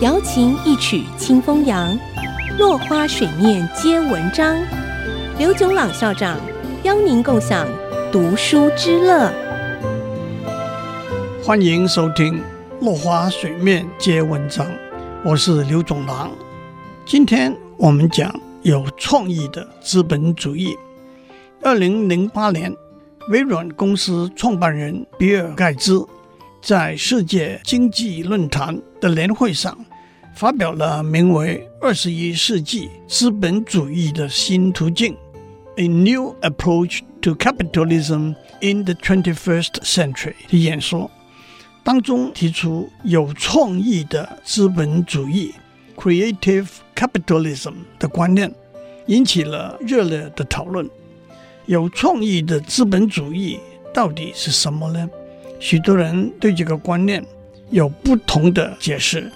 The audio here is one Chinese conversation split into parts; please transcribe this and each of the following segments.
瑶琴一曲清风扬，落花水面皆文章。刘炯朗校长邀您共享读书之乐。欢迎收听《落花水面皆文章》，我是刘炯朗。今天我们讲有创意的资本主义。二零零八年，微软公司创办人比尔盖茨在世界经济论坛的年会上，发表了名为《二十一世纪资本主义的新途径》（A New Approach to Capitalism in the Twenty-First Century） 的演说，当中提出有创意的资本主义 （Creative Capitalism） 的观念，引起了热烈的讨论。有创意的资本主义到底是什么呢？许多人对这个观念有不同的解释。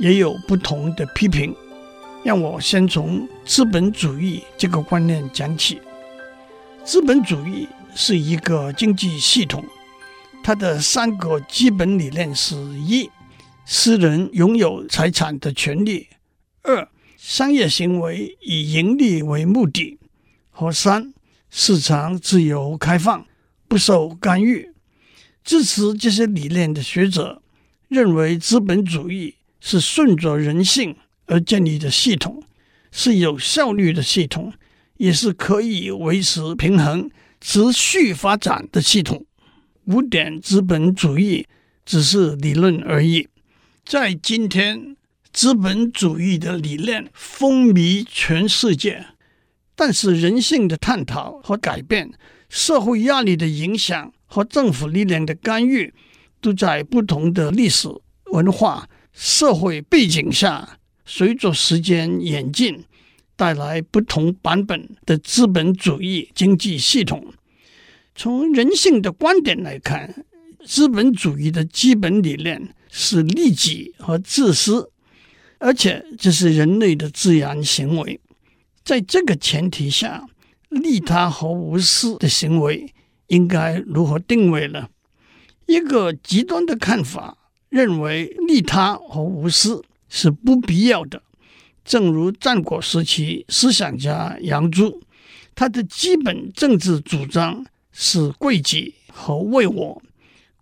也有不同的批评，让我先从资本主义这个观念讲起。资本主义是一个经济系统，它的三个基本理念是：一、私人拥有财产的权利；二、商业行为以盈利为目的；和三、市场自由开放，不受干预。支持这些理念的学者认为，资本主义。是顺着人性而建立的系统，是有效率的系统，也是可以维持平衡、持续发展的系统。古典资本主义只是理论而已。在今天，资本主义的理念风靡全世界，但是人性的探讨和改变、社会压力的影响和政府力量的干预，都在不同的历史文化。社会背景下，随着时间演进，带来不同版本的资本主义经济系统。从人性的观点来看，资本主义的基本理念是利己和自私，而且这是人类的自然行为。在这个前提下，利他和无私的行为应该如何定位呢？一个极端的看法。认为利他和无私是不必要的，正如战国时期思想家杨朱，他的基本政治主张是贵己和为我。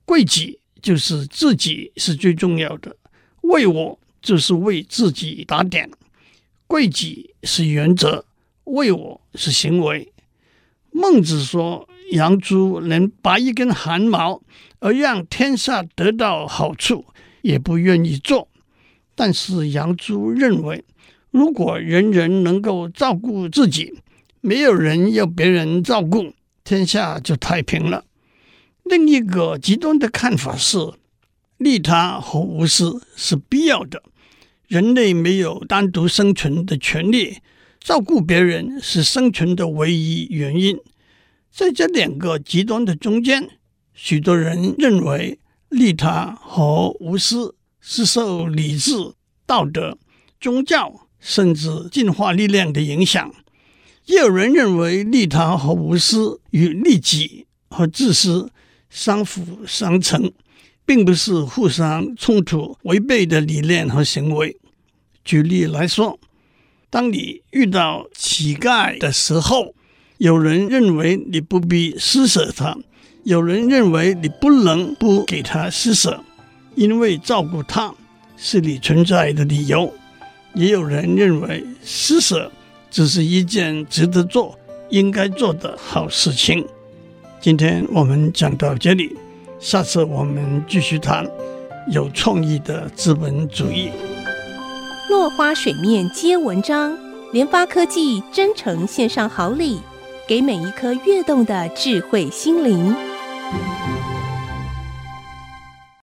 贵己就是自己是最重要的，为我就是为自己打点。贵己是原则，为我是行为。孟子说。杨朱能拔一根汗毛而让天下得到好处，也不愿意做。但是杨朱认为，如果人人能够照顾自己，没有人要别人照顾，天下就太平了。另一个极端的看法是，利他和无私是必要的。人类没有单独生存的权利，照顾别人是生存的唯一原因。在这两个极端的中间，许多人认为利他和无私是受理智、道德、宗教甚至进化力量的影响；也有人认为利他和无私与利己和自私相辅相成，并不是互相冲突、违背的理念和行为。举例来说，当你遇到乞丐的时候，有人认为你不必施舍他，有人认为你不能不给他施舍，因为照顾他是你存在的理由。也有人认为施舍只是一件值得做、应该做的好事情。今天我们讲到这里，下次我们继续谈有创意的资本主义。落花水面皆文章，联发科技真诚献上好礼。给每一颗跃动的智慧心灵。